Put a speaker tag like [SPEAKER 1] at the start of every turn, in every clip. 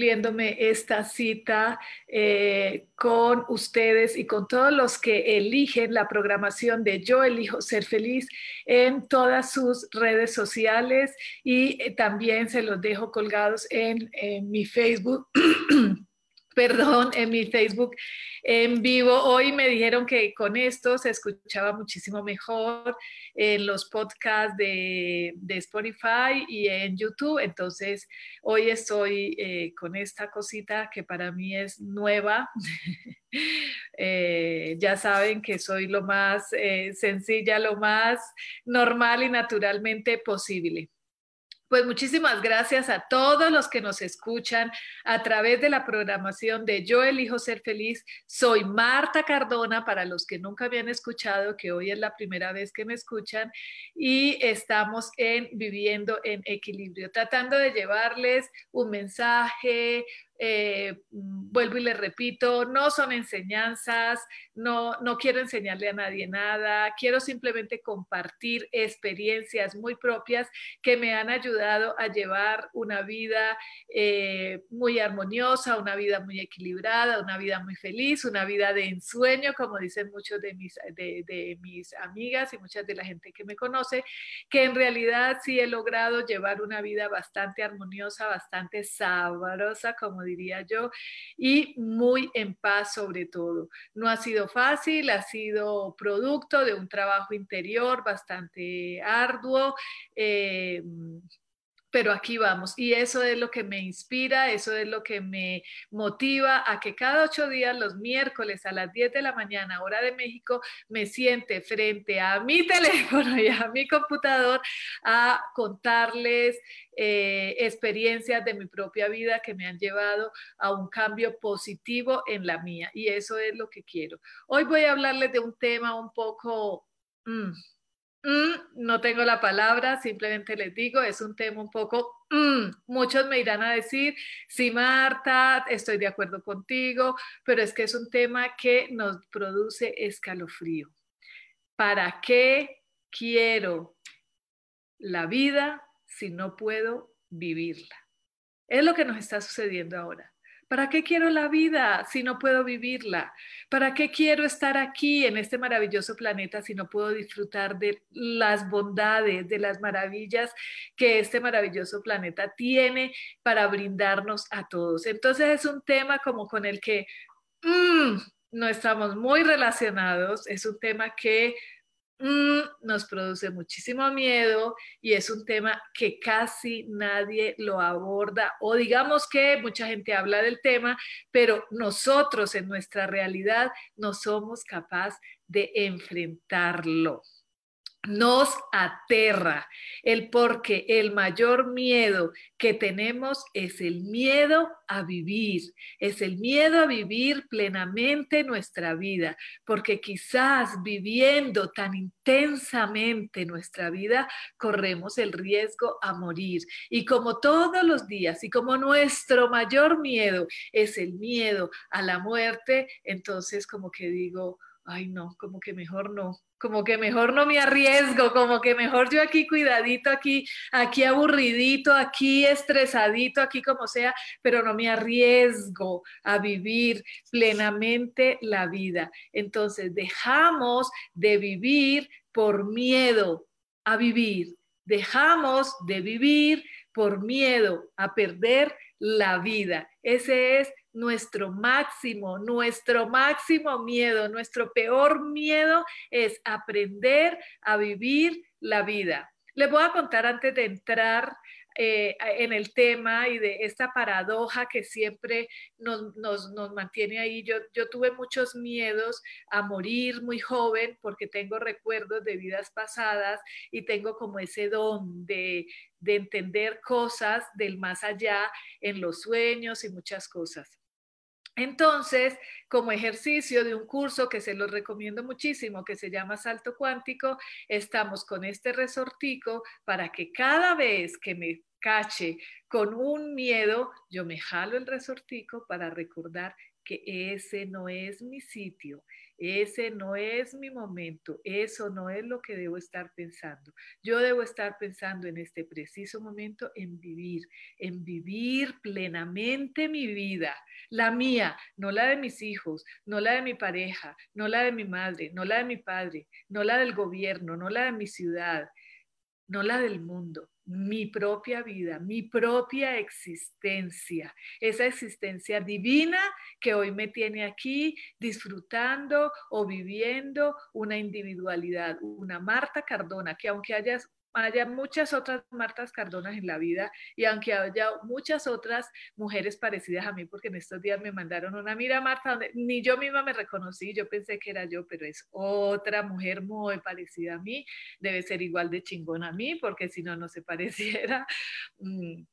[SPEAKER 1] Cumpliéndome esta cita eh, con ustedes y con todos los que eligen la programación de Yo elijo ser feliz en todas sus redes sociales y eh, también se los dejo colgados en, en mi Facebook. perdón, en mi Facebook en vivo. Hoy me dijeron que con esto se escuchaba muchísimo mejor en los podcasts de, Spotify y en YouTube. Entonces, hoy estoy eh, con esta cosita que para mí es nueva. Eh, ya saben que soy lo más eh, sencilla, lo más normal y naturalmente posible. Pues muchísimas gracias a todos los que nos escuchan a través de la programación de Yo elijo ser feliz. Soy Marta Cardona, para los que nunca habían escuchado, que hoy es la primera vez que me escuchan, y estamos en Viviendo en Equilibrio, tratando de llevarles un mensaje, eh, vuelvo y le repito, no son enseñanzas, no, no quiero enseñarle a nadie nada, quiero simplemente compartir experiencias muy propias que me han ayudado a llevar una vida eh, muy armoniosa, una vida muy equilibrada, una vida muy feliz, una vida de ensueño, como dicen muchos de mis, de, de mis amigas y muchas de la gente que me conoce, que en realidad sí he logrado llevar una vida bastante armoniosa, bastante sabrosa, como diría yo, y muy en paz sobre todo. No ha sido fácil, ha sido producto de un trabajo interior bastante arduo. Eh, pero aquí vamos. Y eso es lo que me inspira, eso es lo que me motiva a que cada ocho días, los miércoles a las 10 de la mañana, hora de México, me siente frente a mi teléfono y a mi computador a contarles eh, experiencias de mi propia vida que me han llevado a un cambio positivo en la mía. Y eso es lo que quiero. Hoy voy a hablarles de un tema un poco... Mm, Mm, no tengo la palabra, simplemente les digo, es un tema un poco, mm, muchos me irán a decir, sí, Marta, estoy de acuerdo contigo, pero es que es un tema que nos produce escalofrío. ¿Para qué quiero la vida si no puedo vivirla? Es lo que nos está sucediendo ahora. ¿Para qué quiero la vida si no puedo vivirla? ¿Para qué quiero estar aquí en este maravilloso planeta si no puedo disfrutar de las bondades, de las maravillas que este maravilloso planeta tiene para brindarnos a todos? Entonces es un tema como con el que mm, no estamos muy relacionados, es un tema que Mm, nos produce muchísimo miedo y es un tema que casi nadie lo aborda o digamos que mucha gente habla del tema, pero nosotros en nuestra realidad no somos capaces de enfrentarlo nos aterra el porque el mayor miedo que tenemos es el miedo a vivir, es el miedo a vivir plenamente nuestra vida, porque quizás viviendo tan intensamente nuestra vida corremos el riesgo a morir. Y como todos los días y como nuestro mayor miedo es el miedo a la muerte, entonces como que digo, ay no, como que mejor no, como que mejor no me arriesgo, como que mejor yo aquí cuidadito, aquí, aquí aburridito, aquí estresadito, aquí como sea, pero no me arriesgo a vivir plenamente la vida. Entonces dejamos de vivir por miedo a vivir, dejamos de vivir por miedo a perder la vida. Ese es nuestro máximo, nuestro máximo miedo, nuestro peor miedo es aprender a vivir la vida. Les voy a contar antes de entrar eh, en el tema y de esta paradoja que siempre nos, mantiene ahí. Yo, yo tuve muchos miedos a morir muy joven porque tengo recuerdos de vidas pasadas y tengo como ese don de, de entender cosas del más allá en los sueños y muchas cosas. Entonces, como ejercicio de un curso que se lo recomiendo muchísimo, que se llama Salto Cuántico, estamos con este resortico para que cada vez que me cache con un miedo, yo me jalo el resortico para recordar que ese no es mi sitio, ese no es mi momento, eso no es lo que debo estar pensando. Yo debo estar pensando en este preciso momento en vivir, en vivir plenamente mi vida, la mía, no la de mis hijos, no la de mi pareja, no la de mi madre, no la de mi padre, no la del gobierno, no la de mi ciudad, no la del mundo, mi propia vida, mi propia existencia, esa existencia divina que hoy me tiene aquí disfrutando o viviendo una individualidad, una Marta Cardona, que aunque hayas haya muchas otras Martas Cardonas en la vida y aunque haya muchas otras mujeres parecidas a mí, porque en estos días me mandaron una, mira Marta, donde ni yo misma me reconocí, yo pensé que era yo, pero es otra mujer muy parecida a mí, debe ser igual de chingona a mí, porque si no, no se pareciera. Mm.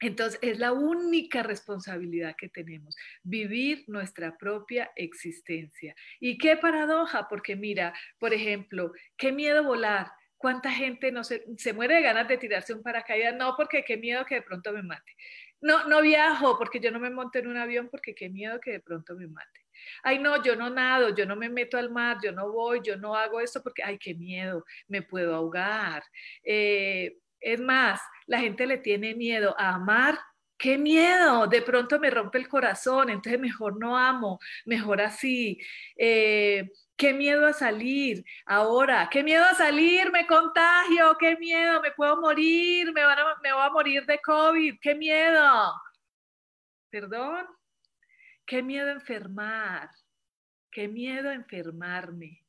[SPEAKER 1] Entonces, es la única responsabilidad que tenemos, vivir nuestra propia existencia. Y qué paradoja, porque mira, por ejemplo, qué miedo volar, ¿Cuánta gente no se, se muere de ganas de tirarse un paracaídas? No, porque qué miedo que de pronto me mate. No, no viajo porque yo no me monto en un avión porque qué miedo que de pronto me mate. Ay, no, yo no nado, yo no me meto al mar, yo no voy, yo no hago esto porque, ay, qué miedo, me puedo ahogar. Eh, es más, la gente le tiene miedo a amar. ¡Qué miedo! De pronto me rompe el corazón, entonces mejor no amo, mejor así. Eh, qué miedo a salir ahora, qué miedo a salir, me contagio, qué miedo, me puedo morir, me, me voy a morir de COVID, qué miedo. Perdón, qué miedo a enfermar, qué miedo a enfermarme.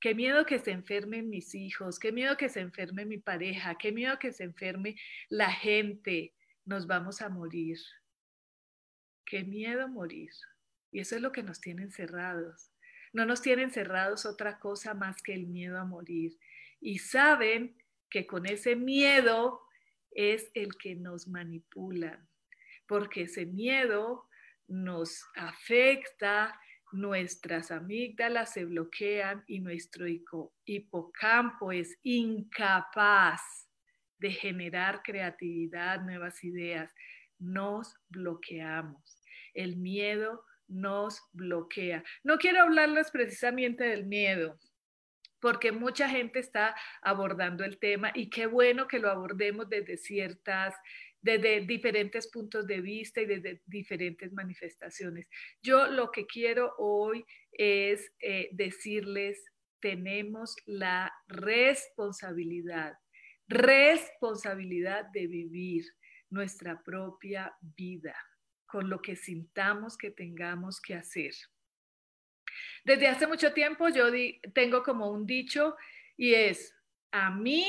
[SPEAKER 1] Qué miedo que se enfermen mis hijos, qué miedo que se enferme mi pareja, qué miedo que se enferme la gente. Nos vamos a morir. Qué miedo morir. Y eso es lo que nos tiene encerrados no nos tienen cerrados otra cosa más que el miedo a morir. Y saben que con ese miedo es el que nos manipula, porque ese miedo nos afecta, nuestras amígdalas se bloquean y nuestro hipocampo es incapaz de generar creatividad, nuevas ideas. Nos bloqueamos. El miedo nos bloquea. No quiero hablarles precisamente del miedo, porque mucha gente está abordando el tema y qué bueno que lo abordemos desde ciertas, desde diferentes puntos de vista y desde diferentes manifestaciones. Yo lo que quiero hoy es eh, decirles, tenemos la responsabilidad, responsabilidad de vivir nuestra propia vida con lo que sintamos que tengamos que hacer. Desde hace mucho tiempo yo tengo como un dicho y es, a mí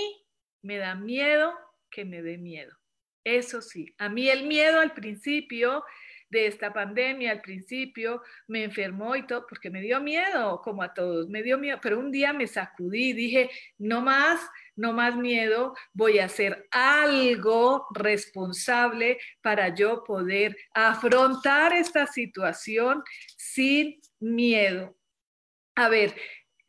[SPEAKER 1] me da miedo que me dé miedo. Eso sí, a mí el miedo al principio de esta pandemia, al principio me enfermó y todo, porque me dio miedo, como a todos, me dio miedo, pero un día me sacudí, dije, no más, no más miedo, voy a hacer algo responsable para yo poder afrontar esta situación sin miedo. A ver,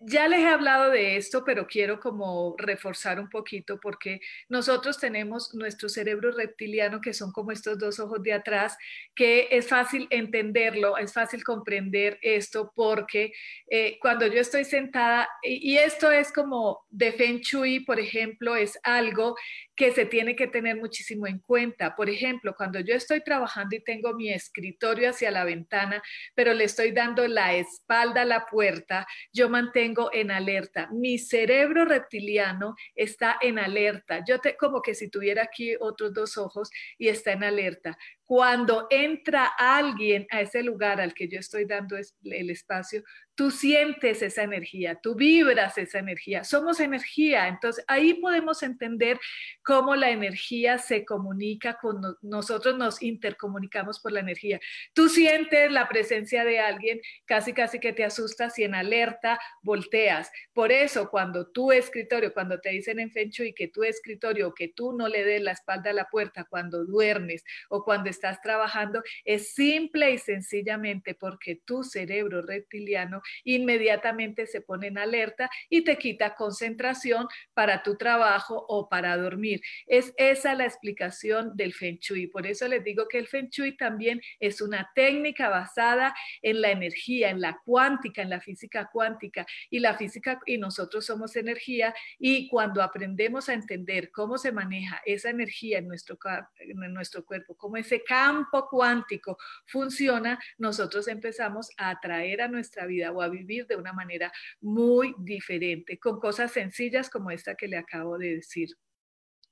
[SPEAKER 1] ya les he hablado de esto, pero quiero como reforzar un poquito porque nosotros tenemos nuestro cerebro reptiliano, que son como estos dos ojos de atrás, que es fácil entenderlo, es fácil comprender esto porque eh, cuando yo estoy sentada, y, esto es como de Feng por ejemplo, es algo que se tiene que tener muchísimo en cuenta. Por ejemplo, cuando yo estoy trabajando y tengo mi escritorio hacia la ventana, pero le estoy dando la espalda a la puerta, yo mantengo en alerta. Mi cerebro reptiliano está en alerta. Yo te, como que si tuviera aquí otros dos ojos y está en alerta. Cuando entra alguien a ese lugar al que yo estoy dando el espacio, tú sientes esa energía, tú vibras esa energía, somos energía, entonces ahí podemos entender cómo la energía se comunica con nosotros, nos intercomunicamos por la energía. Tú sientes la presencia de alguien, casi casi que te asustas y en alerta volteas. Por eso cuando tu escritorio, cuando te dicen en Feng y que tu escritorio, que tú no le des la espalda a la puerta cuando duermes o cuando estás trabajando, es simple y sencillamente porque tu cerebro reptiliano inmediatamente se pone en alerta y te quita concentración para tu trabajo o para dormir. Es esa la explicación del Feng Shui. Por eso les digo que el Feng Shui también es una técnica basada en la energía, en la cuántica, en la física cuántica. Y la física y nosotros somos energía y cuando aprendemos a entender cómo se maneja esa energía en nuestro, en nuestro cuerpo, cómo ese campo cuántico funciona, nosotros empezamos a atraer a nuestra vida o a vivir de una manera muy diferente, con cosas sencillas como esta que le acabo de decir.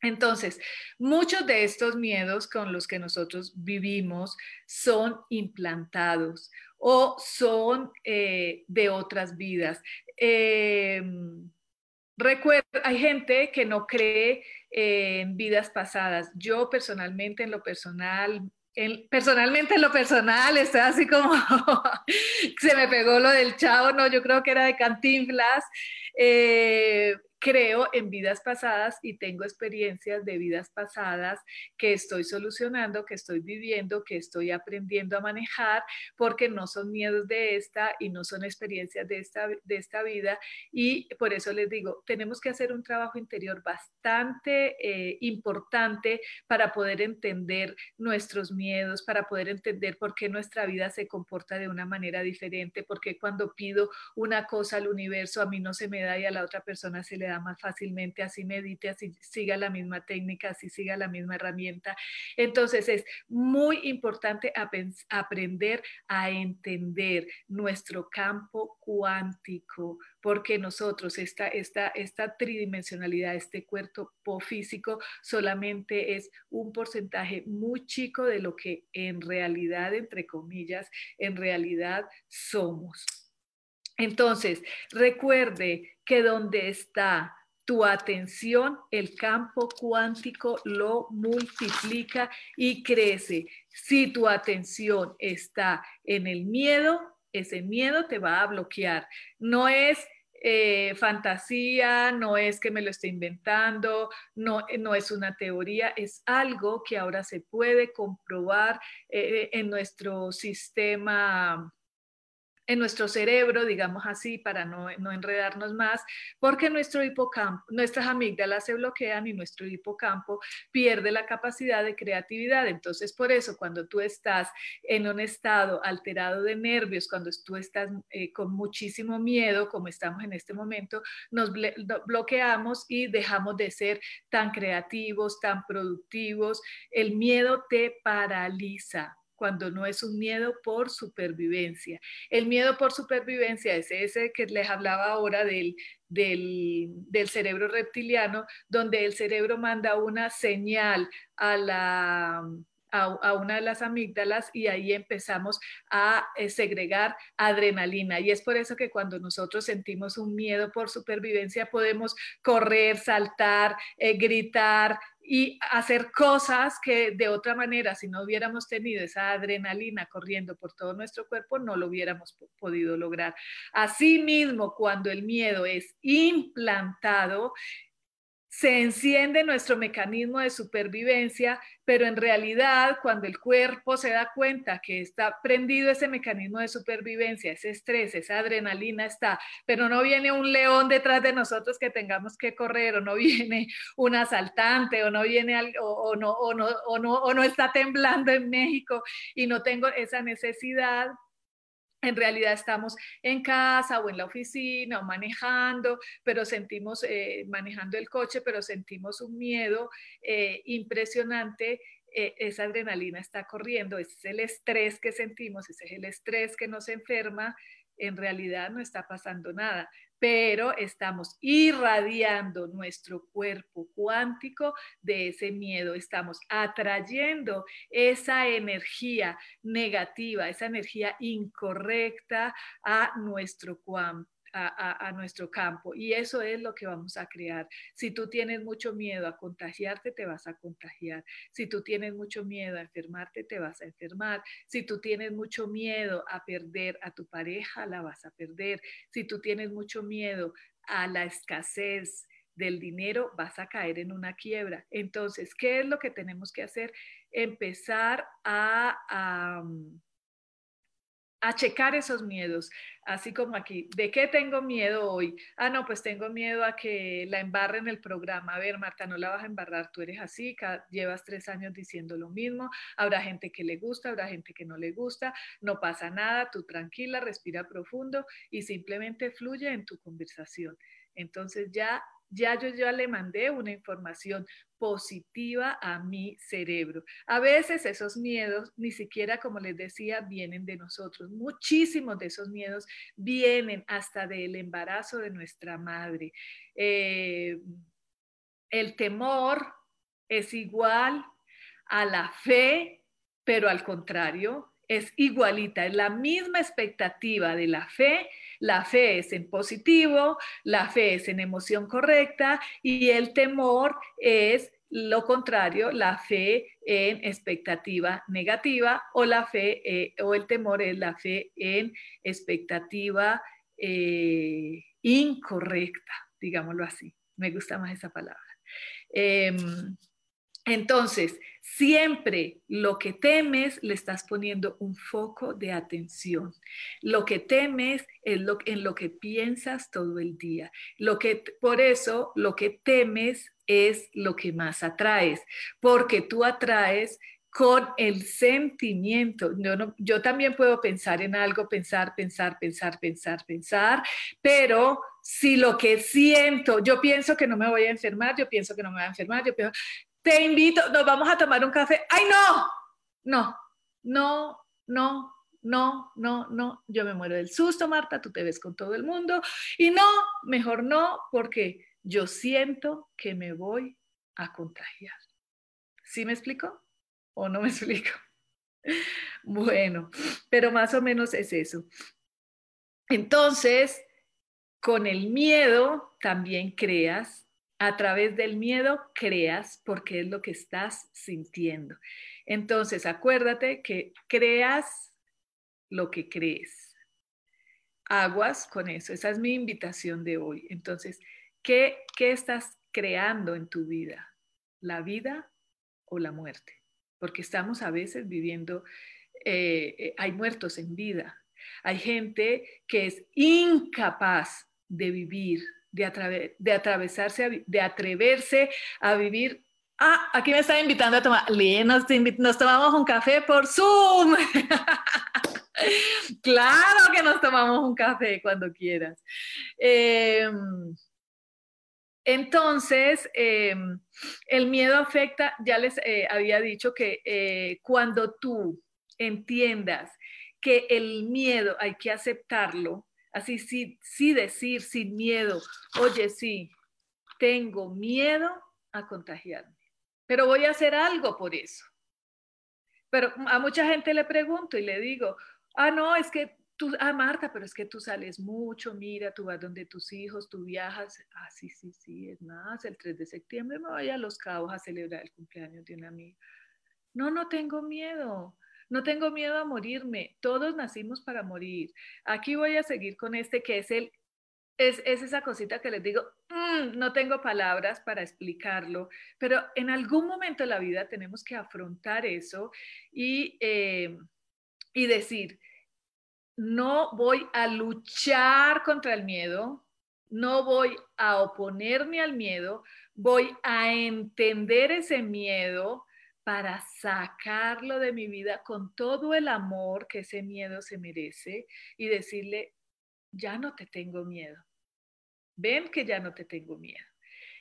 [SPEAKER 1] Entonces, muchos de estos miedos con los que nosotros vivimos son implantados o son eh, de otras vidas. Em, recuerda, hay gente que no cree en vidas pasadas. Yo personalmente, en lo personal, personalmente en lo personal estoy así como se me pegó lo del chavo, no, yo creo que era de Cantinflas. Eh, creo en vidas pasadas y tengo experiencias de vidas pasadas que estoy solucionando, que estoy viviendo, que estoy aprendiendo a manejar, porque no son miedos de esta y no son experiencias de esta, de esta vida. Y por eso les digo, tenemos que hacer un trabajo interior bastante eh, importante para poder entender nuestros miedos, para poder entender por qué nuestra vida se comporta de una manera diferente, porque cuando pido una cosa al universo a mí no se me da y a la otra persona se le da más fácilmente, así medite, así siga la misma técnica, así siga la misma herramienta. Entonces es muy importante aprender a entender nuestro campo cuántico, porque nosotros, esta, esta, esta tridimensionalidad, este cuerpo físico, solamente es un porcentaje muy chico de lo que en realidad, entre comillas, en realidad somos. Entonces, recuerde que donde está tu atención, el campo cuántico lo multiplica y crece. Si tu atención está en el miedo, ese miedo te va a bloquear. No es eh, fantasía, no es que me lo esté inventando, no, no es una teoría, es algo que ahora se puede comprobar eh, en nuestro sistema en nuestro cerebro, digamos así, para no, enredarnos más, porque nuestro hipocampo, nuestras amígdalas se bloquean y nuestro hipocampo pierde la capacidad de creatividad. Entonces, por eso, cuando tú estás en un estado alterado de nervios, cuando tú estás eh, con muchísimo miedo, como estamos en este momento, nos bloqueamos y dejamos de ser tan creativos, tan productivos. El miedo te paraliza cuando no es un miedo por supervivencia. El miedo por supervivencia es ese que les hablaba ahora del, del, cerebro reptiliano, donde el cerebro manda una señal a la... A, una de las amígdalas y ahí empezamos a eh, segregar adrenalina. Y es por eso que cuando nosotros sentimos un miedo por supervivencia podemos correr, saltar, eh, gritar, y hacer cosas que de otra manera, si no hubiéramos tenido esa adrenalina corriendo por todo nuestro cuerpo, no lo hubiéramos podido lograr. Asimismo, cuando el miedo es implantado, se enciende nuestro mecanismo de supervivencia, pero en realidad cuando el cuerpo se da cuenta que está prendido ese mecanismo de supervivencia, ese estrés, esa adrenalina está, pero no viene un león detrás de nosotros que tengamos que correr, o no viene un asaltante, o no viene o, no, o, no, o, no, o no está temblando en México y no tengo esa necesidad, en realidad estamos en casa o en la oficina o manejando, pero sentimos, eh, manejando el coche, pero sentimos un miedo eh, impresionante. Eh, esa adrenalina está corriendo, ese es el estrés que sentimos, ese es el estrés que nos enferma, en realidad no está pasando nada. Pero estamos irradiando nuestro cuerpo cuántico de ese miedo, estamos atrayendo esa energía negativa, esa energía incorrecta a nuestro cuántico a, nuestro campo. Y eso es lo que vamos a crear. Si tú tienes mucho miedo a contagiarte, te vas a contagiar. Si tú tienes mucho miedo a enfermarte, te vas a enfermar. Si tú tienes mucho miedo a perder a tu pareja, la vas a perder. Si tú tienes mucho miedo a la escasez del dinero, vas a caer en una quiebra. Entonces, ¿qué es lo que tenemos que hacer? Empezar a checar esos miedos, así como aquí, ¿de qué tengo miedo hoy? Ah, no, pues tengo miedo a que la embarren el programa. A ver, Marta, no la vas a embarrar, tú eres así, llevas tres años diciendo lo mismo, habrá gente que le gusta, habrá gente que no le gusta, no pasa nada, tú tranquila, respira profundo y simplemente fluye en tu conversación. Entonces ya ya yo ya le mandé una información positiva a mi cerebro. A veces esos miedos, ni siquiera como les decía, vienen de nosotros. Muchísimos de esos miedos vienen hasta del embarazo de nuestra madre. Eh, el temor es igual a la fe, pero al contrario, es igualita, es la misma expectativa de la fe. La fe es en positivo, la fe es en emoción correcta y el temor es lo contrario, la fe en expectativa negativa o la fe eh, o el temor es la fe en expectativa eh, incorrecta, digámoslo así. Me gusta más esa palabra. Em, entonces, siempre lo que temes le estás poniendo un foco de atención. Lo que temes es lo, en lo que piensas todo el día. Lo que, por eso, lo que temes es lo que más atraes, porque tú atraes con el sentimiento. Yo, yo también puedo pensar en algo, pensar, pensar, pensar, pensar, pensar, pero si lo que siento, yo pienso que no me voy a enfermar, yo pienso que no me voy a enfermar, yo pienso, te invito, nos vamos a tomar un café. ¡Ay, no! No, no, no, no, no, no. Yo me muero del susto, Marta, tú te ves con todo el mundo. Y no, mejor no, porque yo siento que me voy a contagiar. ¿Sí me explico? ¿O no me explico? Bueno, pero más o menos es eso. Entonces, con el miedo también creas a través del miedo creas porque es lo que estás sintiendo. Entonces, acuérdate que creas lo que crees. Aguas con eso. Esa es mi invitación de hoy. Entonces, ¿qué, qué estás creando en tu vida? ¿La vida o la muerte? Porque estamos a veces viviendo, eh, eh, hay muertos en vida. Hay gente que es incapaz de vivir de, de atravesarse, de atreverse a vivir. Ah, aquí me están invitando a tomar. nos, nos tomamos un café por Zoom. claro que nos tomamos un café cuando quieras. Em, entonces, em, el miedo afecta, ya les eh, había dicho que eh, cuando tú entiendas que el miedo hay que aceptarlo, Así, sí, sí decir sin miedo, oye, sí, tengo miedo a contagiarme, pero voy a hacer algo por eso. Pero a mucha gente le pregunto y le digo, ah, no, es que tú, ah, Marta, pero es que tú sales mucho, mira, tú vas donde tus hijos, tú viajas. Ah, sí, sí, sí, es más, el 3 de septiembre me voy a Los Cabos a celebrar el cumpleaños de una amiga. No, no tengo miedo. No tengo miedo a morirme, todos nacimos para morir. Aquí voy a seguir con este que es el es, esa cosita que les digo, mm, no tengo palabras para explicarlo, pero en algún momento de la vida tenemos que afrontar eso y, eh, y decir, no voy a luchar contra el miedo, no voy a oponerme al miedo, voy a entender ese miedo, para sacarlo de mi vida con todo el amor que ese miedo se merece y decirle, ya no te tengo miedo. Ven que ya no te tengo miedo.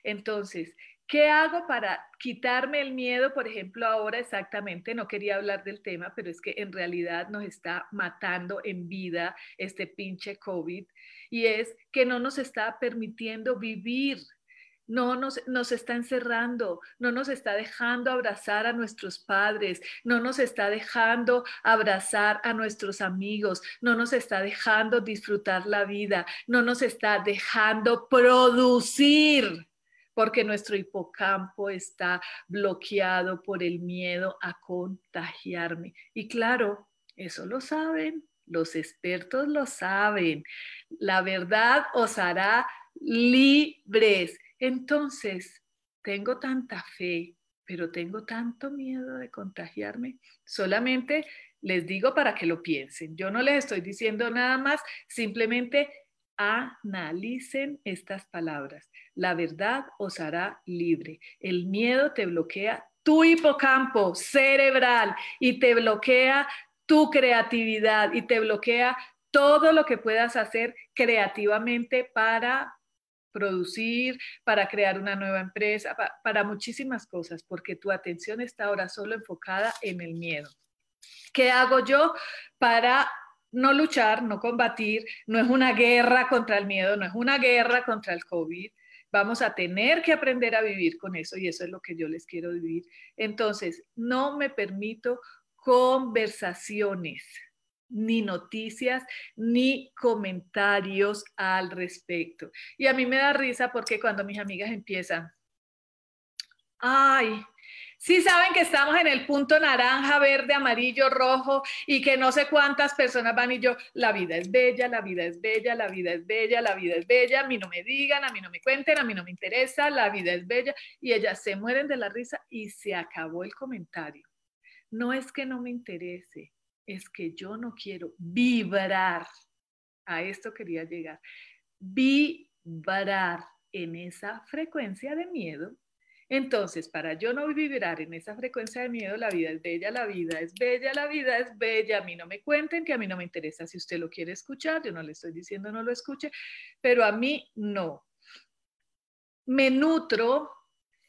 [SPEAKER 1] Entonces, ¿Qué hago para quitarme el miedo? Por ejemplo, ahora exactamente, no quería hablar del tema, pero es que en realidad nos está matando en vida este pinche COVID y es que no nos está permitiendo vivir no nos, nos, está encerrando, no nos está dejando abrazar a nuestros padres, no nos está dejando abrazar a nuestros amigos, no nos está dejando disfrutar la vida, no nos está dejando producir, porque nuestro hipocampo está bloqueado por el miedo a contagiarme. Y claro, eso lo saben, los expertos lo saben. La verdad os hará libres entonces, tengo tanta fe, pero tengo tanto miedo de contagiarme. Solamente les digo para que lo piensen. Yo no les estoy diciendo nada más, simplemente analicen estas palabras. La verdad os hará libre. El miedo te bloquea tu hipocampo cerebral y te bloquea tu creatividad y te bloquea todo lo que puedas hacer creativamente para producir, para crear una nueva empresa, para, muchísimas cosas, porque tu atención está ahora solo enfocada en el miedo. ¿Qué hago yo para no luchar, no combatir? No es una guerra contra el miedo, no es una guerra contra el COVID. Vamos a tener que aprender a vivir con eso y eso es lo que yo les quiero vivir. Entonces, no me permito conversaciones ni noticias, ni comentarios al respecto. Y a mí me da risa porque cuando mis amigas empiezan, ay, Sí saben que estamos en el punto naranja, verde, amarillo, rojo y que no sé cuántas personas van y yo, la vida es bella, la vida es bella, la vida es bella, la vida es bella, a mí no me digan, a mí no me cuenten, a mí no me interesa, la vida es bella y ellas se mueren de la risa y se acabó el comentario. No es que no me interese, es que yo no quiero vibrar. A esto quería llegar. Vibrar en esa frecuencia de miedo. Entonces, para yo no vibrar en esa frecuencia de miedo, la vida es bella, la vida es bella, la vida es bella. A mí no me cuenten que a mí no me interesa si usted lo quiere escuchar. Yo no le estoy diciendo no lo escuche, pero a mí no. Me nutro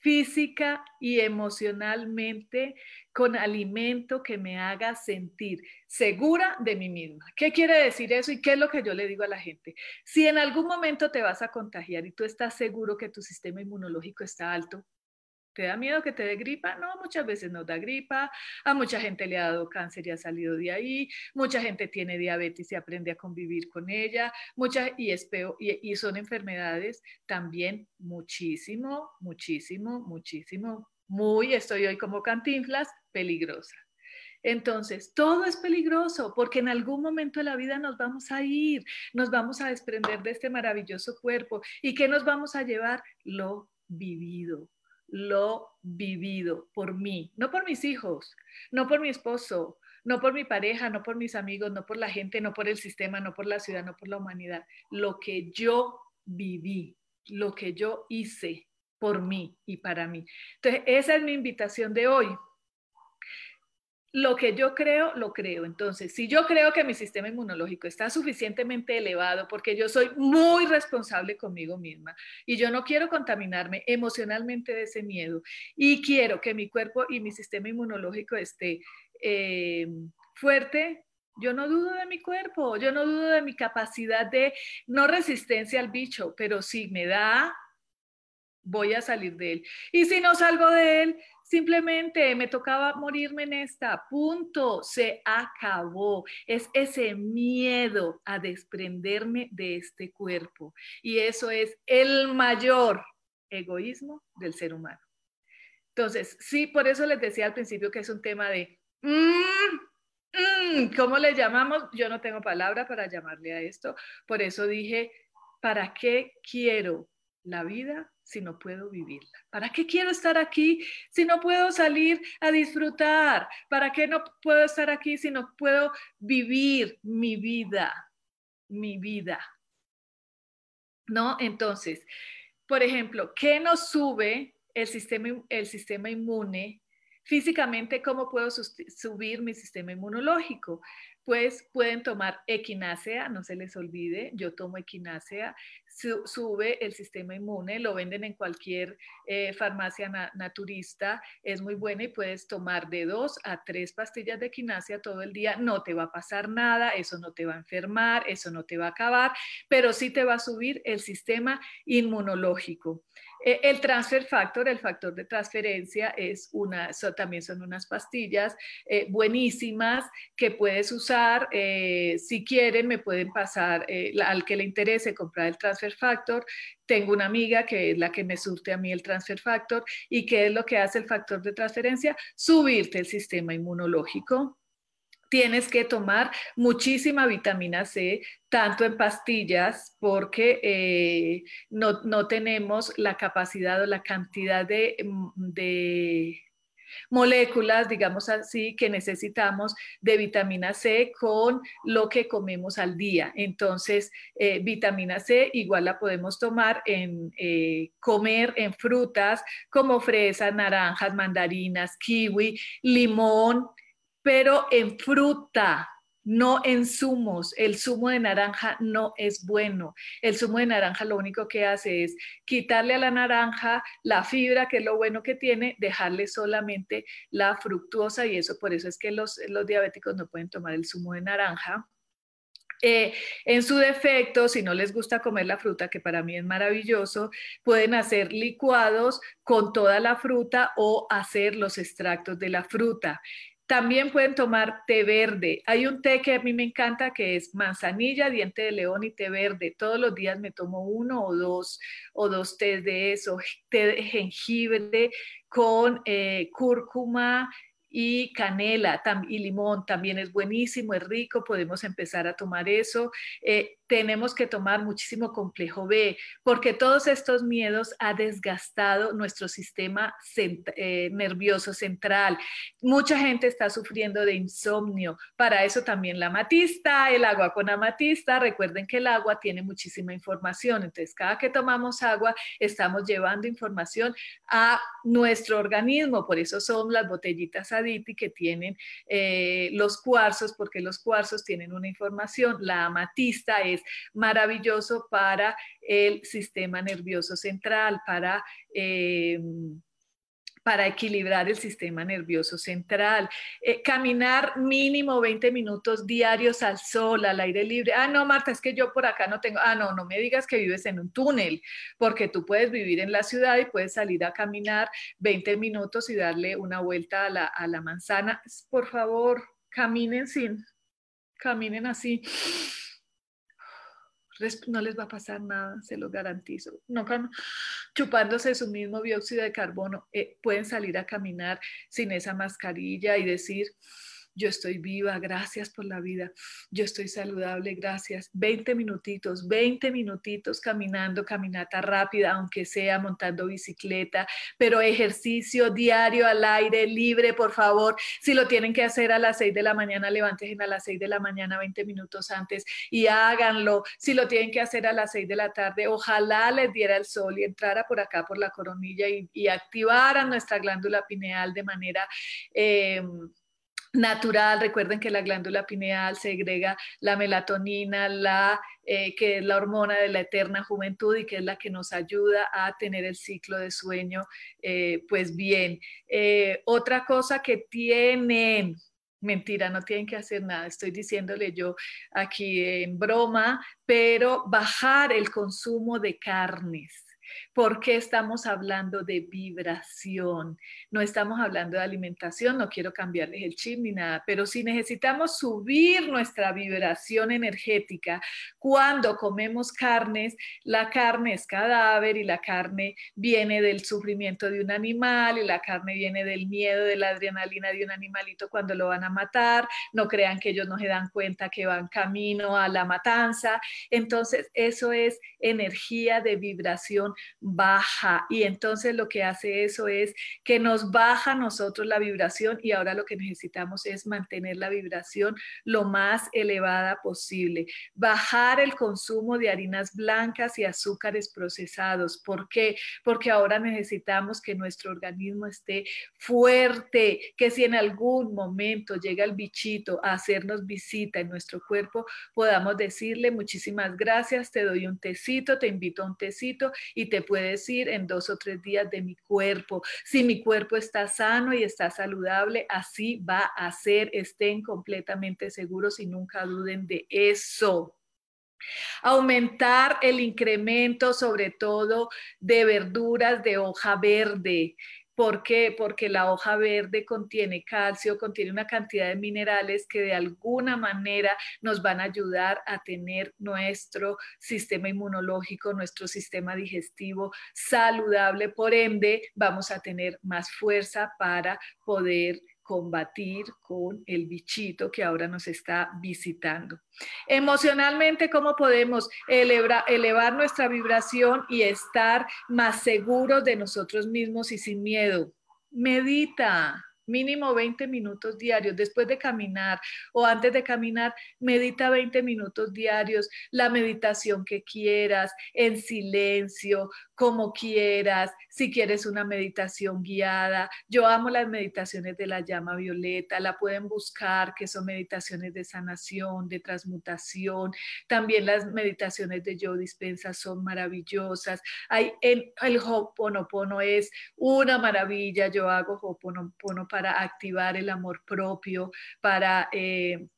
[SPEAKER 1] física y emocionalmente con alimento que me haga sentir segura de mí misma. ¿Qué quiere decir eso y qué es lo que yo le digo a la gente? Si en algún momento te vas a contagiar y tú estás seguro que tu sistema inmunológico está alto, ¿Te da miedo que te dé gripa? No, muchas veces nos da gripa, a mucha gente le ha dado cáncer y ha salido de ahí, mucha gente tiene diabetes y aprende a convivir con ella, muchas, y, es y, y son enfermedades también muchísimo, muchísimo, muchísimo, muy, estoy hoy como cantinflas, peligrosa. Entonces, todo es peligroso porque en algún momento de la vida nos vamos a ir, nos vamos a desprender de este maravilloso cuerpo. ¿Y qué nos vamos a llevar? Lo vivido, lo vivido por mí, no por mis hijos, no por mi esposo, no por mi pareja, no por mis amigos, no por la gente, no por el sistema, no por la ciudad, no por la humanidad, lo que yo viví, lo que yo hice por mí y para mí. Entonces, esa es mi invitación de hoy lo que yo creo, lo creo. Entonces, si yo creo que mi sistema inmunológico está suficientemente elevado porque yo soy muy responsable conmigo misma y yo no quiero contaminarme emocionalmente de ese miedo y quiero que mi cuerpo y mi sistema inmunológico esté eh, fuerte, yo no dudo de mi cuerpo, yo no dudo de mi capacidad de no resistencia al bicho, pero si me da, voy a salir de él. Y si no salgo de él, Simplemente me tocaba morirme en esta, punto, se acabó. Es ese miedo a desprenderme de este cuerpo. Y eso es el mayor egoísmo del ser humano. Entonces, sí, por eso les decía al principio que es un tema de, mm, mm, ¿cómo le llamamos? Yo no tengo palabra para llamarle a esto. Por eso dije, ¿para qué quiero la vida si no puedo vivirla? ¿Para qué quiero estar aquí si no puedo salir a disfrutar? ¿Para qué no puedo estar aquí si no puedo vivir mi vida? Mi vida. ¿No? Entonces, por ejemplo, ¿qué nos sube el sistema, el sistema inmune? Físicamente, ¿cómo puedo subir mi sistema inmunológico? Pues pueden tomar equinácea, no se les olvide, yo tomo equinácea, sube el sistema inmune, lo venden en cualquier eh, farmacia naturista, es muy buena y puedes tomar de dos a tres pastillas de equinacia todo el día, no te va a pasar nada, eso no te va a enfermar, eso no te va a acabar, pero sí te va a subir el sistema inmunológico. Eh, el transfer factor, el factor de transferencia, es una, también son unas pastillas eh, buenísimas que puedes usar. Eh, si quieren, me pueden pasar al que le interese comprar el transfer factor. Tengo una amiga que es la que me surte a mí el transfer factor y qué es lo que hace el factor de transferencia, subirte el sistema inmunológico tienes que tomar muchísima vitamina C, tanto en pastillas, porque eh, no, tenemos la capacidad o la cantidad de, mm, moléculas, digamos así, que necesitamos de vitamina C con lo que comemos al día. Entonces, eh, vitamina C igual la podemos tomar en eh, comer en frutas como fresas, naranjas, mandarinas, kiwi, limón, pero en fruta, no en zumos. El zumo de naranja no es bueno. El zumo de naranja lo único que hace es quitarle a la naranja la fibra, que es lo bueno que tiene, dejarle solamente la fructuosa y eso por eso es que los, diabéticos no pueden tomar el zumo de naranja. Eh, en su defecto, si no les gusta comer la fruta, que para mí es maravilloso, pueden hacer licuados con toda la fruta o hacer los extractos de la fruta. También pueden tomar té verde. Hay un té que a mí me encanta que es manzanilla, diente de león y té verde. Todos los días me tomo uno o dos o dos tés de eso. Té de jengibre con eh, cúrcuma, y canela y limón también es buenísimo, es rico, podemos empezar a tomar eso. Eh, tenemos que tomar muchísimo complejo B, porque todos estos miedos ha desgastado nuestro sistema eh, nervioso central. Mucha gente está sufriendo de insomnio, para eso también la amatista, el agua con amatista, recuerden que el agua tiene muchísima información, entonces cada que tomamos agua estamos llevando información a nuestro organismo, por eso son las botellitas Aditi que tienen eh, los cuarzos, porque los cuarzos tienen una información, la amatista es maravilloso para el sistema nervioso central, para... Eh, para equilibrar el sistema nervioso central. Eh, caminar mínimo 20 minutos diarios al sol, al aire libre. Ah, no, Marta, es que yo por acá no tengo. Ah, no, no me digas que vives en un túnel, porque tú puedes vivir en la ciudad y puedes salir a caminar 20 minutos y darle una vuelta a la, a la manzana. Por favor, caminen sin, caminen así no les va a pasar nada, se lo garantizo. No chupándose su mismo dióxido de carbono, eh, pueden salir a caminar sin esa mascarilla y decir, yo estoy viva, gracias por la vida, yo estoy saludable, gracias. 20 minutitos, 20 minutitos caminando, caminata rápida, aunque sea montando bicicleta, pero ejercicio diario al aire libre, por favor. Si lo tienen que hacer a las 6 de la mañana, levántense a las 6 de la mañana, 20 minutos antes y háganlo. Si lo tienen que hacer a las 6 de la tarde, ojalá les diera el sol y entrara por acá por la coronilla y, y activara nuestra glándula pineal de manera... Eh, natural. Recuerden que la glándula pineal segrega la melatonina, la, eh, que es la hormona de la eterna juventud y que es la que nos ayuda a tener el ciclo de sueño, eh, pues bien. Eh, otra cosa que tienen, Mentira, no tienen que hacer nada. Estoy diciéndole yo aquí en broma, pero bajar el consumo de carnes ¿Por qué estamos hablando de vibración? No estamos hablando de alimentación, no quiero cambiarles el chip ni nada, pero si necesitamos subir nuestra vibración energética cuando comemos carnes, la carne es cadáver y la carne viene del sufrimiento de un animal y la carne viene del miedo, de la adrenalina de un animalito cuando lo van a matar. No crean que ellos no se dan cuenta que van camino a la matanza. Entonces, eso es energía de vibración baja y entonces lo que hace eso es que nos baja nosotros la vibración y ahora lo que necesitamos es mantener la vibración lo más elevada posible. Bajar el consumo de harinas blancas y azúcares procesados. ¿Por qué? Porque ahora necesitamos que nuestro organismo esté fuerte, que si en algún momento llega el bichito a hacernos visita en nuestro cuerpo, podamos decirle muchísimas gracias, te doy un tecito, te invito a un tecito y te puedes ir en dos o tres días de mi cuerpo. Si mi cuerpo está sano y está saludable, así va a ser. Estén completamente seguros y nunca duden de eso. Aumentar el incremento, sobre todo de verduras de hoja verde. ¿Por qué? Porque la hoja verde contiene calcio, contiene una cantidad de minerales que de alguna manera nos van a ayudar a tener nuestro sistema inmunológico, nuestro sistema digestivo saludable. Por ende, vamos a tener más fuerza para poder combatir con el bichito que ahora nos está visitando. Emocionalmente, ¿cómo podemos elevar, nuestra vibración y estar más seguros de nosotros mismos y sin miedo? Medita, mínimo 20 minutos diarios después de caminar o antes de caminar, medita 20 minutos diarios, la meditación que quieras, en silencio, como quieras, si quieres una meditación guiada. Yo amo las meditaciones de la llama violeta, la pueden buscar, que son meditaciones de sanación, de transmutación. También las meditaciones de Joe Dispensa son maravillosas. Hay en el Ho'oponopono es una maravilla. Yo hago Ho'oponopono para activar el amor propio, para eh,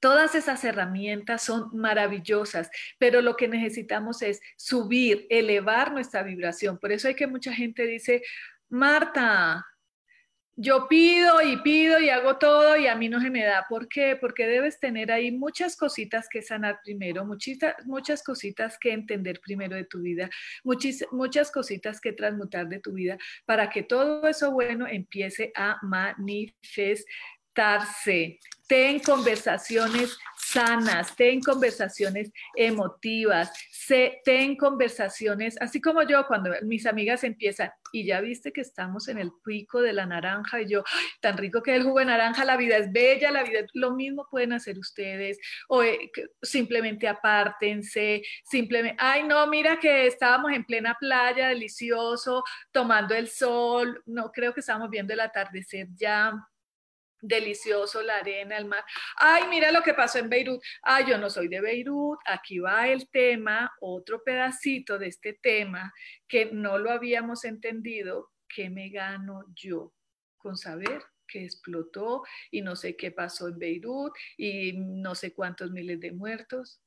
[SPEAKER 1] Todas esas herramientas son maravillosas, pero lo que necesitamos es subir, elevar nuestra vibración. Por eso hay que mucha gente dice, Marta, yo pido y pido y hago todo y a mí no se me da. ¿Por qué? Porque debes tener ahí muchas cositas que sanar primero, muchas, muchas cositas que entender primero de tu vida, muchas, muchas cositas que transmutar de tu vida para que todo eso bueno empiece a manifestarse ten conversaciones sanas, ten conversaciones emotivas, ten conversaciones, así como yo cuando mis amigas empiezan, y ya viste que estamos en el pico de la naranja, y yo, tan rico que es el jugo de naranja, la vida es bella, la vida, lo mismo pueden hacer ustedes, o eh, simplemente apártense, simplemente, ay no, mira que estábamos en plena playa, delicioso, tomando el sol, no creo que estábamos viendo el atardecer ya, delicioso la arena, el mar. Ay, mira lo que pasó en Beirut. Ay, yo no soy de Beirut. Aquí va el tema, otro pedacito de este tema que no lo habíamos entendido. ¿Qué me gano yo con saber que explotó y no sé qué pasó en Beirut y no sé cuántos miles de muertos?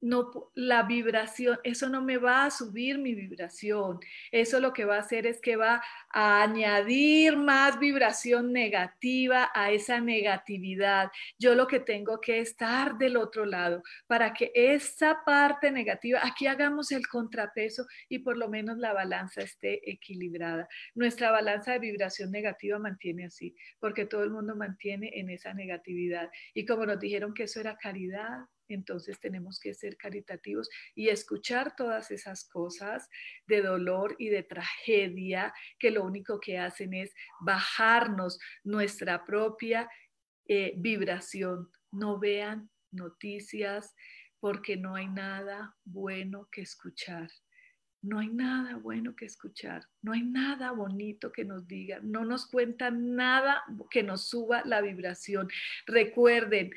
[SPEAKER 1] No, la vibración, eso no me va a subir mi vibración. Eso lo que va a hacer es que va a añadir más vibración negativa a esa negatividad. Yo lo que tengo que estar del otro lado para que esa parte negativa, aquí hagamos el contrapeso y por lo menos la balanza esté equilibrada. Nuestra balanza de vibración negativa mantiene así, porque todo el mundo mantiene en esa negatividad. Y como nos dijeron que eso era caridad, entonces tenemos que ser caritativos y escuchar todas esas cosas de dolor y de tragedia que lo único que hacen es bajarnos nuestra propia eh, vibración. No vean noticias porque no hay nada bueno que escuchar. No hay nada bueno que escuchar, no hay nada bonito que nos diga, no nos cuenta nada que nos suba la vibración. Recuerden,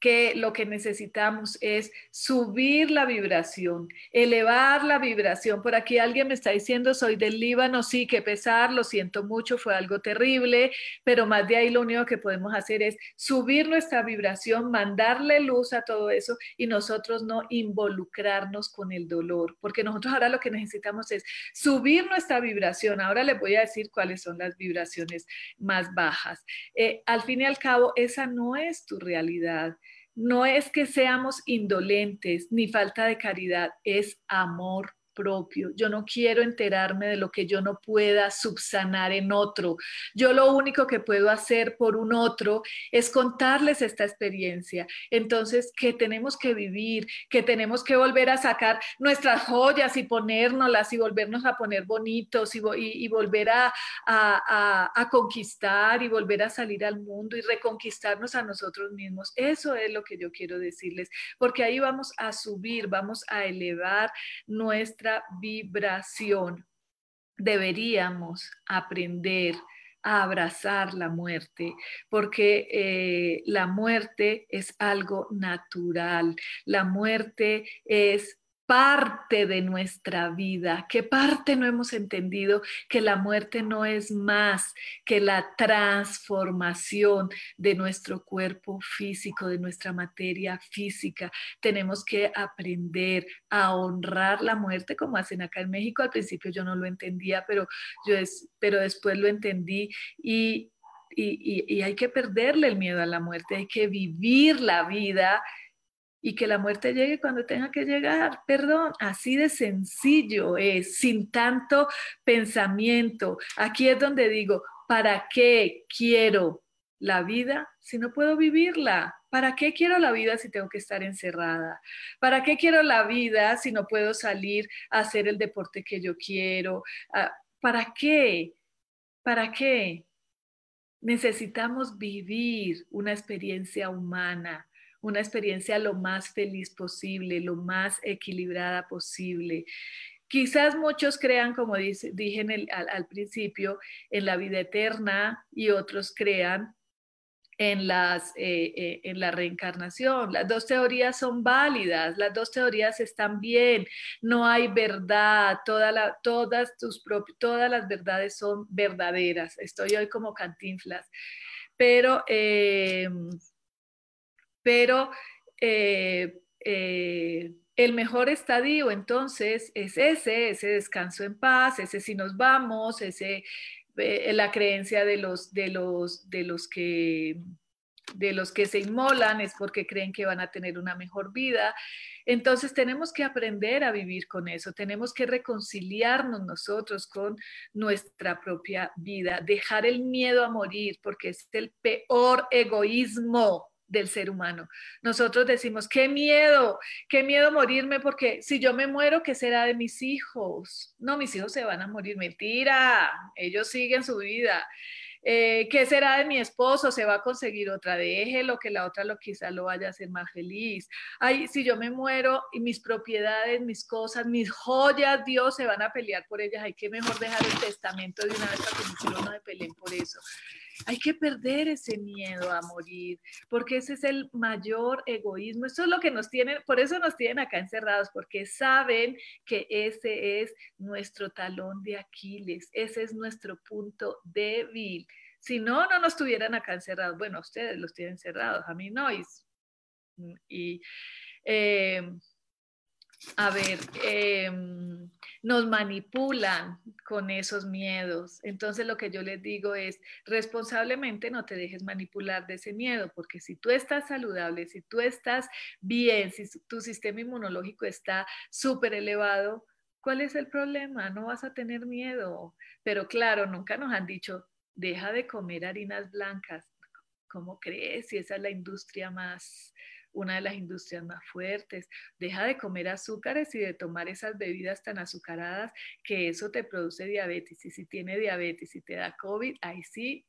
[SPEAKER 1] que lo que necesitamos es subir la vibración, elevar la vibración. Por aquí alguien me está diciendo, soy del Líbano, sí, que pesar, lo siento mucho, fue algo terrible, pero más de ahí lo único que podemos hacer es subir nuestra vibración, mandarle luz a todo eso y nosotros no involucrarnos con el dolor, porque nosotros ahora lo que necesitamos es subir nuestra vibración. Ahora les voy a decir cuáles son las vibraciones más bajas. Eh, al fin y al cabo, esa no es tu realidad. No es que seamos indolentes ni falta de caridad, es amor propio. Yo no quiero enterarme de lo que yo no pueda subsanar en otro. Yo lo único que puedo hacer por un otro es contarles esta experiencia. Entonces, que tenemos que vivir, que tenemos que volver a sacar nuestras joyas y ponérnoslas y volvernos a poner bonitos y, volver a, a conquistar y volver a salir al mundo y reconquistarnos a nosotros mismos. Eso es lo que yo quiero decirles, porque ahí vamos a subir, vamos a elevar nuestra vibración. Deberíamos aprender a abrazar la muerte, porque eh, la muerte es algo natural, la muerte es parte de nuestra vida, qué parte no hemos entendido que la muerte no es más que la transformación de nuestro cuerpo físico, de nuestra materia física. Tenemos que aprender a honrar la muerte como hacen acá en México. Al principio yo no lo entendía, pero, yo es, pero después lo entendí y, y, y hay que perderle el miedo a la muerte, hay que vivir la vida y que la muerte llegue cuando tenga que llegar. Perdón, así de sencillo es, sin tanto pensamiento. Aquí es donde digo, ¿para qué quiero la vida si no puedo vivirla? ¿Para qué quiero la vida si tengo que estar encerrada? ¿Para qué quiero la vida si no puedo salir a hacer el deporte que yo quiero? Ah, ¿Para qué? ¿Para qué? Necesitamos vivir una experiencia humana una experiencia lo más feliz posible, lo más equilibrada posible. Quizás muchos crean, como dije al, principio, en la vida eterna y otros crean eh, eh, en la reencarnación. Las dos teorías son válidas, las dos teorías están bien, no hay verdad, toda todas, las verdades son verdaderas. Estoy hoy como cantinflas, pero... Eh, pero eh, eh, el mejor estadio entonces es ese, ese descanso en paz, ese si nos vamos, ese eh, la creencia de los, de los, de los que de los que se inmolan es porque creen que van a tener una mejor vida. Entonces tenemos que aprender a vivir con eso, tenemos que reconciliarnos nosotros con nuestra propia vida, dejar el miedo a morir porque es el peor egoísmo del ser humano. Nosotros decimos, qué miedo, qué miedo morirme porque si yo me muero, ¿qué será de mis hijos? No, mis hijos se van a morir, mentira, ellos siguen su vida. Eh, ¿Qué será de mi esposo? Se va a conseguir otra, déjelo, que la otra lo quizá lo vaya a hacer más feliz. Ay, si yo me muero y mis propiedades, mis cosas, mis joyas, Dios se van a pelear por ellas. Hay que mejor dejar el testamento de una vez para que mis hijos no se peleen por eso. Hay que perder ese miedo a morir, porque ese es el mayor egoísmo. Eso es lo que nos tienen, por eso nos tienen acá encerrados, porque saben que ese es nuestro talón de Aquiles, ese es nuestro punto débil. Si no, no nos tuvieran acá encerrados. Bueno, ustedes los tienen encerrados, a mí no. Y, eh, a ver, em, nos manipulan con esos miedos. Entonces lo que yo les digo es, responsablemente no te dejes manipular de ese miedo, porque si tú estás saludable, si tú estás bien, si tu sistema inmunológico está súper elevado, ¿cuál es el problema? No vas a tener miedo. Pero claro, nunca nos han dicho, deja de comer harinas blancas. ¿Cómo crees? Si esa es la industria más una de las industrias más fuertes. Deja de comer azúcares y de tomar esas bebidas tan azucaradas que eso te produce diabetes. Y si tiene diabetes y te da COVID, ahí sí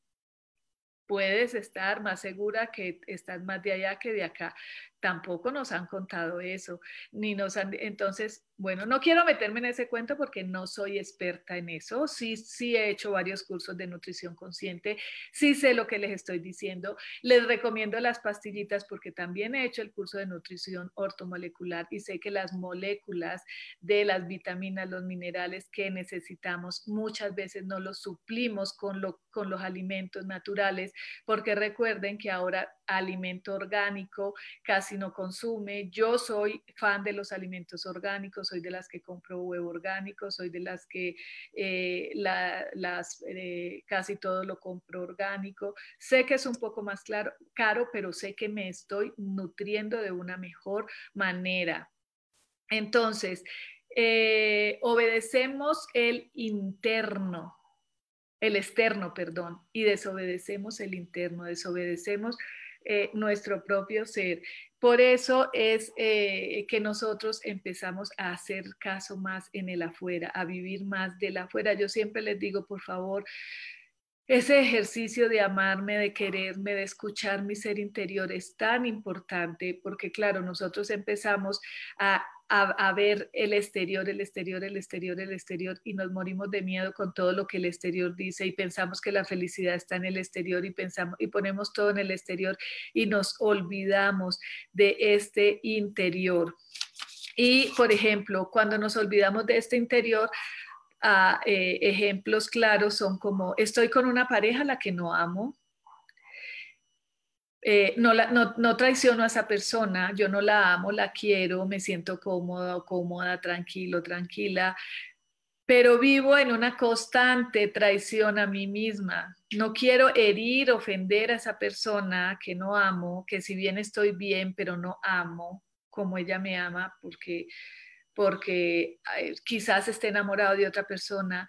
[SPEAKER 1] puedes estar más segura que estás más de allá que de acá. Tampoco nos han contado eso, ni nos han, entonces bueno, no quiero meterme en ese cuento porque no soy experta en eso. Sí, sí he hecho varios cursos de nutrición consciente. Sí sé lo que les estoy diciendo. Les recomiendo las pastillitas porque también he hecho el curso de nutrición ortomolecular y sé que las moléculas de las vitaminas, los minerales que necesitamos muchas veces no los suplimos con, lo, con los alimentos naturales porque recuerden que ahora alimento orgánico casi no consume. Yo soy fan de los alimentos orgánicos soy de las que compro huevo orgánico, soy de las que eh, las, eh, casi todo lo compro orgánico. Sé que es un poco más claro, caro, pero sé que me estoy nutriendo de una mejor manera. Entonces, eh, obedecemos el interno, el externo, perdón, y desobedecemos el interno, desobedecemos eh, nuestro propio ser. Por eso es eh, que nosotros empezamos a hacer caso más en el afuera, a vivir más del afuera. Yo siempre les digo, por favor, ese ejercicio de amarme, de quererme, de escuchar mi ser interior es tan importante porque, claro, nosotros empezamos a, ver el exterior, el exterior, el exterior, el exterior y nos morimos de miedo con todo lo que el exterior dice y pensamos que la felicidad está en el exterior y pensamos y ponemos todo en el exterior y nos olvidamos de este interior. Y, por ejemplo, cuando nos olvidamos de este interior, eh, ejemplos claros son como estoy con una pareja a la que no amo, eh, no, no, traiciono a esa persona, yo no la amo, la quiero, me siento cómoda o cómoda, tranquilo, tranquila, pero vivo en una constante traición a mí misma. No quiero herir, ofender a esa persona que no amo, que si bien estoy bien, pero no amo como ella me ama, porque porque quizás esté enamorado de otra persona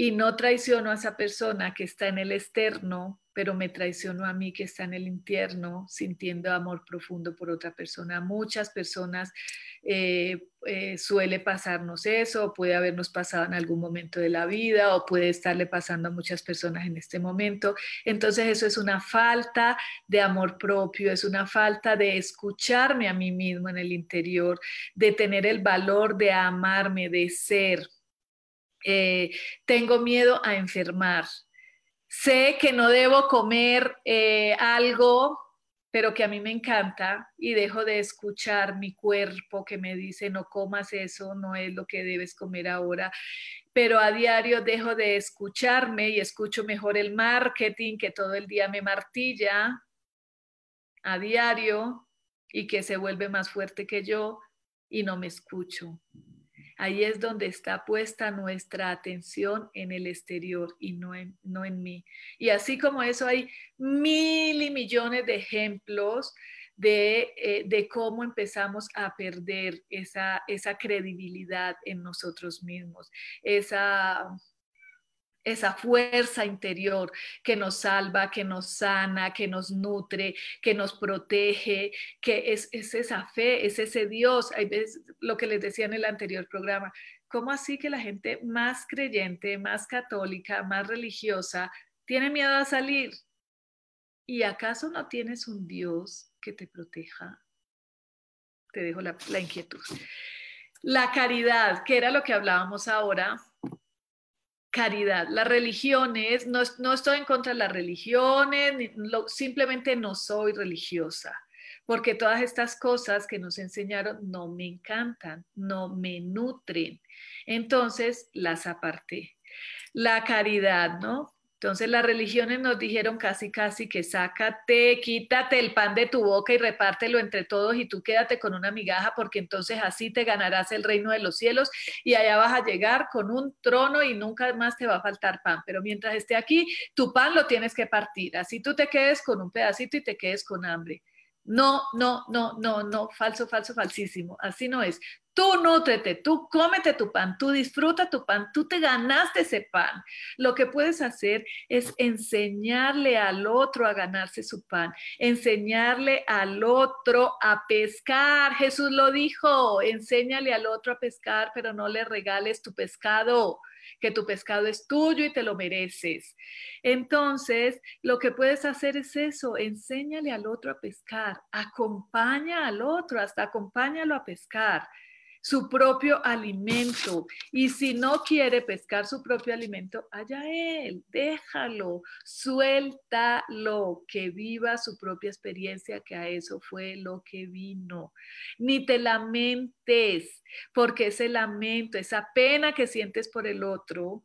[SPEAKER 1] y no traiciono a esa persona que está en el externo, pero me traiciono a mí que está en el interno, sintiendo amor profundo por otra persona. Muchas personas eh, eh, suele pasarnos eso, puede habernos pasado en algún momento de la vida o puede estarle pasando a muchas personas en este momento. Entonces eso es una falta de amor propio, es una falta de escucharme a mí mismo en el interior, de tener el valor de amarme, de ser eh, tengo miedo a enfermar. Sé que no debo comer eh, algo, pero que a mí me encanta y dejo de escuchar mi cuerpo que me dice no comas eso, no es lo que debes comer ahora. Pero a diario dejo de escucharme y escucho mejor el marketing que todo el día me martilla a diario y que se vuelve más fuerte que yo y no me escucho. Ahí es donde está puesta nuestra atención en el exterior y no en, no en mí. Y así como eso hay mil y millones de ejemplos de, eh, de, cómo empezamos a perder esa, esa credibilidad en nosotros mismos, esa, esa fuerza interior que nos salva, que nos sana, que nos nutre, que nos protege, que es, esa fe, es ese Dios. Hay veces lo que les decía en el anterior programa, ¿cómo así que la gente más creyente, más católica, más religiosa, tiene miedo a salir? ¿Y acaso no tienes un Dios que te proteja? Te dejo la, la inquietud. La caridad, que era lo que hablábamos ahora, caridad. Las religiones, no, no, estoy en contra de las religiones, simplemente no soy religiosa, porque todas estas cosas que nos enseñaron no me encantan, no me nutren. Entonces las aparté. La caridad, ¿no? Entonces las religiones nos dijeron casi casi que sácate, quítate el pan de tu boca y repártelo entre todos y tú quédate con una migaja porque entonces así te ganarás el reino de los cielos y allá vas a llegar con un trono y nunca más te va a faltar pan. Pero mientras esté aquí, tu pan lo tienes que partir. Así tú te quedes con un pedacito y te quedes con hambre. No, no, no, no, no, falso, falso, falsísimo. Así no es. Tú nútrete, tú cómete tu pan, tú disfruta tu pan, tú te ganaste ese pan. Lo que puedes hacer es enseñarle al otro a ganarse su pan, enseñarle al otro a pescar. Jesús lo dijo, enséñale al otro a pescar, pero no le regales tu pescado que tu pescado es tuyo y te lo mereces. Entonces, lo que puedes hacer es eso, enséñale al otro a pescar, acompaña al otro, hasta acompáñalo a pescar su propio alimento. Y si no quiere pescar su propio alimento, allá él, déjalo, suéltalo, que viva su propia experiencia, que a eso fue lo que vino. Ni te lamentes, porque ese lamento, esa pena que sientes por el otro,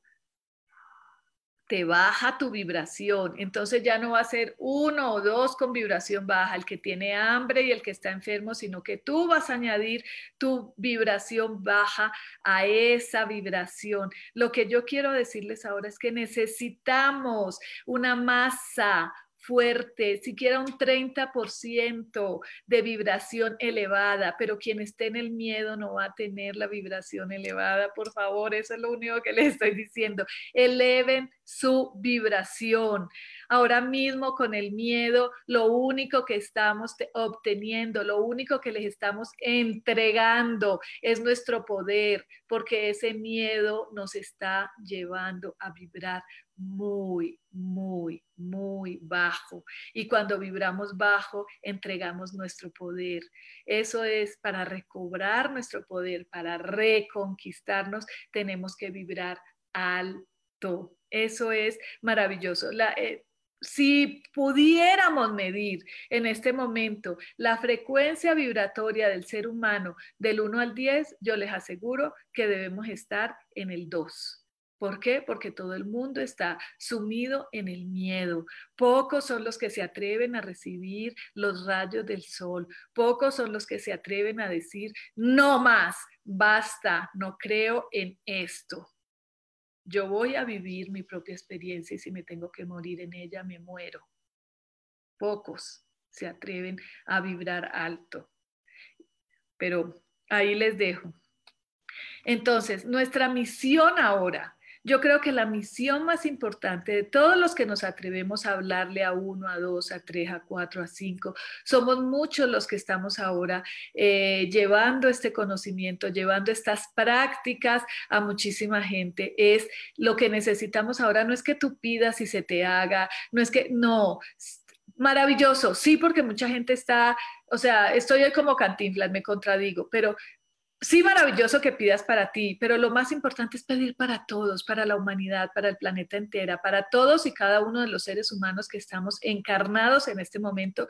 [SPEAKER 1] te baja tu vibración. Entonces ya no va a ser uno o dos con vibración baja, el que tiene hambre y el que está enfermo, sino que tú vas a añadir tu vibración baja a esa vibración. Lo que yo quiero decirles ahora es que necesitamos una masa fuerte, siquiera un 30% de vibración elevada, pero quien esté en el miedo no va a tener la vibración elevada. Por favor, eso es lo único que les estoy diciendo. Eleven su vibración. Ahora mismo con el miedo, lo único que estamos obteniendo, lo único que les estamos entregando es nuestro poder, porque ese miedo nos está llevando a vibrar muy, muy, muy bajo. Y cuando vibramos bajo, entregamos nuestro poder. Eso es para recobrar nuestro poder, para reconquistarnos, tenemos que vibrar alto. Eso es maravilloso. Eh, si pudiéramos medir en este momento la frecuencia vibratoria del ser humano del 1 al 10, yo les aseguro que debemos estar en el 2. ¿Por qué? Porque todo el mundo está sumido en el miedo. Pocos son los que se atreven a recibir los rayos del sol. Pocos son los que se atreven a decir, no más, basta, no creo en esto. Yo voy a vivir mi propia experiencia y si me tengo que morir en ella, me muero. Pocos se atreven a vibrar alto. Pero ahí les dejo. Entonces, nuestra misión ahora yo creo que la misión más importante de todos los que nos atrevemos a hablarle a uno, a dos, a tres, a cuatro, a cinco, somos muchos los que estamos ahora eh, llevando este conocimiento, llevando estas prácticas a muchísima gente. Es lo que necesitamos ahora, no es que tú pidas y se te haga, no es que, no, maravilloso, sí, porque mucha gente está, o sea, estoy como cantinflas, me contradigo, pero sí maravilloso que pidas para ti, pero lo más importante es pedir para todos, para la humanidad, para el planeta entera, para todos y cada uno de los seres humanos que estamos encarnados en este momento,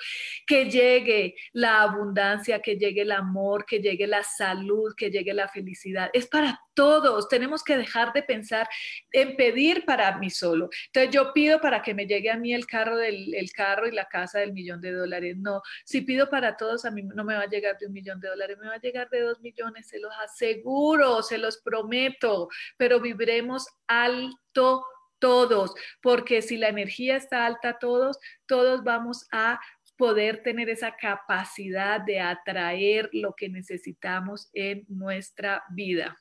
[SPEAKER 1] que llegue la abundancia, que llegue el amor, que llegue la salud, que llegue la felicidad. Es para todos. Tenemos que dejar de pensar en pedir para mí solo. Entonces yo pido para que me llegue a mí el carro del el carro y la casa del millón de dólares. No, si pido para todos, a mí no me va a llegar de un millón de dólares, me va a llegar de dos millones, se los aseguro, se los prometo, pero vibremos alto todos, porque si la energía está alta todos, todos vamos a poder tener esa capacidad de atraer lo que necesitamos en nuestra vida.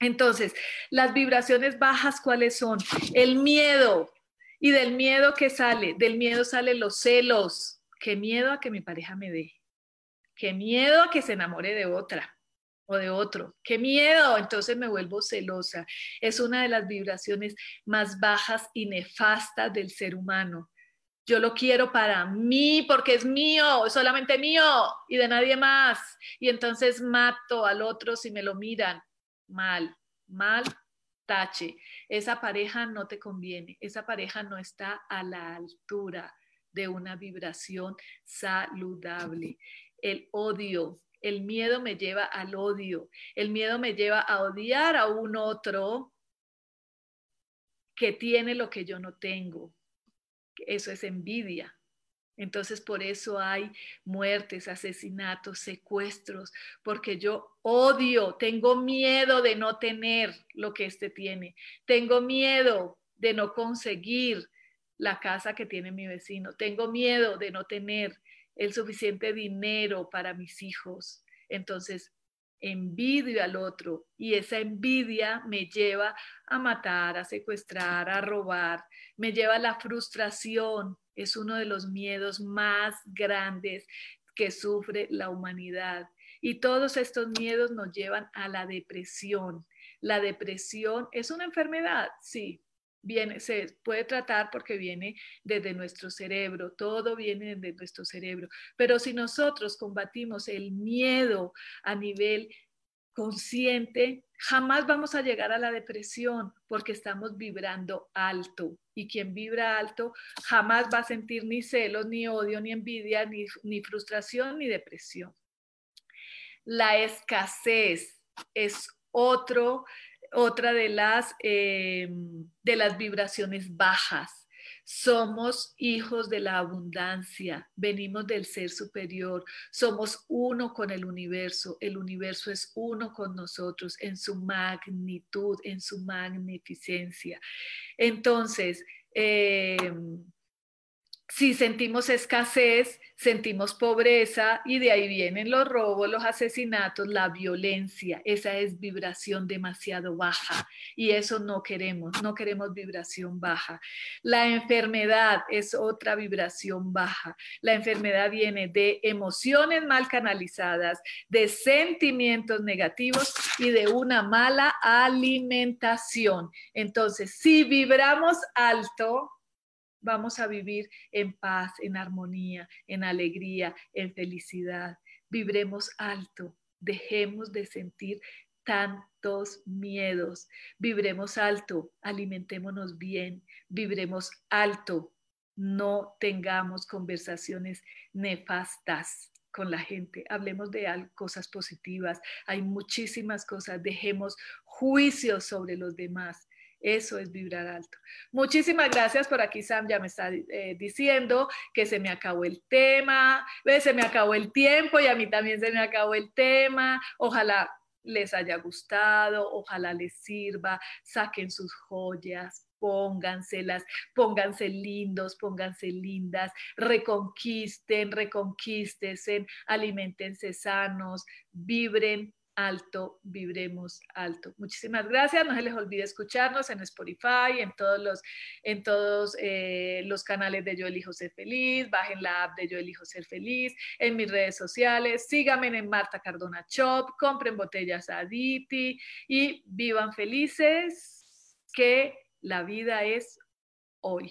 [SPEAKER 1] Entonces, las vibraciones bajas, ¿cuáles son? El miedo. ¿Y del miedo qué sale? Del miedo salen los celos. Qué miedo a que mi pareja me deje. Qué miedo a que se enamore de otra de otro. Qué miedo, entonces me vuelvo celosa. Es una de las vibraciones más bajas y nefastas del ser humano. Yo lo quiero para mí porque es mío, solamente mío y de nadie más. Y entonces mato al otro si me lo miran mal, mal, tache. Esa pareja no te conviene, esa pareja no está a la altura de una vibración saludable. El odio, el miedo me lleva al odio, el miedo me lleva a odiar a un otro que tiene lo que yo no tengo. Eso es envidia. Entonces por eso hay muertes, asesinatos, secuestros, porque yo odio, tengo miedo de no tener lo que éste tiene, tengo miedo de no conseguir la casa que tiene mi vecino, tengo miedo de no tener el suficiente dinero para mis hijos. Entonces envidio al otro y esa envidia me lleva a matar, a secuestrar, a robar, me lleva a la frustración, es uno de los miedos más grandes que sufre la humanidad. Y todos estos miedos nos llevan a la depresión. La depresión es una enfermedad, sí, se puede tratar porque viene desde nuestro cerebro, todo viene desde nuestro cerebro. Pero si nosotros combatimos el miedo a nivel consciente, jamás vamos a llegar a la depresión porque estamos vibrando alto. Y quien vibra alto jamás va a sentir ni celos, ni odio, ni envidia, ni, ni frustración, ni depresión. La escasez es otro, otra de las, eh, de las vibraciones bajas somos hijos de la abundancia, venimos del ser superior, somos uno con el universo, el universo es uno con nosotros en su magnitud, en su magnificencia. Entonces, em, si sentimos escasez, sentimos pobreza y de ahí vienen los robos, los asesinatos, la violencia. Esa es vibración demasiado baja y eso no queremos, no queremos vibración baja. La enfermedad es otra vibración baja. La enfermedad viene de emociones mal canalizadas, de sentimientos negativos y de una mala alimentación. Entonces, si vibramos alto, vamos a vivir en paz, en armonía, en alegría, en felicidad. Vibremos alto, dejemos de sentir tantos miedos. Vibremos alto, alimentémonos bien, vibremos alto, no tengamos conversaciones nefastas con la gente, hablemos de cosas positivas, hay muchísimas cosas, dejemos juicios sobre los demás, eso es vibrar alto. Muchísimas gracias por aquí, Sam ya me está eh, diciendo que se me acabó el tema, se me acabó el tiempo y a mí también se me acabó el tema. Ojalá les haya gustado, ojalá les sirva, saquen sus joyas, pónganselas, pónganse lindos, pónganse lindas, reconquisten, reconquístesen, alimentense sanos, vibren alto, vibremos alto. Muchísimas gracias. No se les olvide escucharnos en Spotify, en todos los, en todos, eh, los canales de Yo Elijo Ser Feliz. Bajen la app de Yo Elijo Ser Feliz en mis redes sociales. Síganme en Marta Cardona Shop. Compren botellas a Diti y vivan felices. Que la vida es hoy.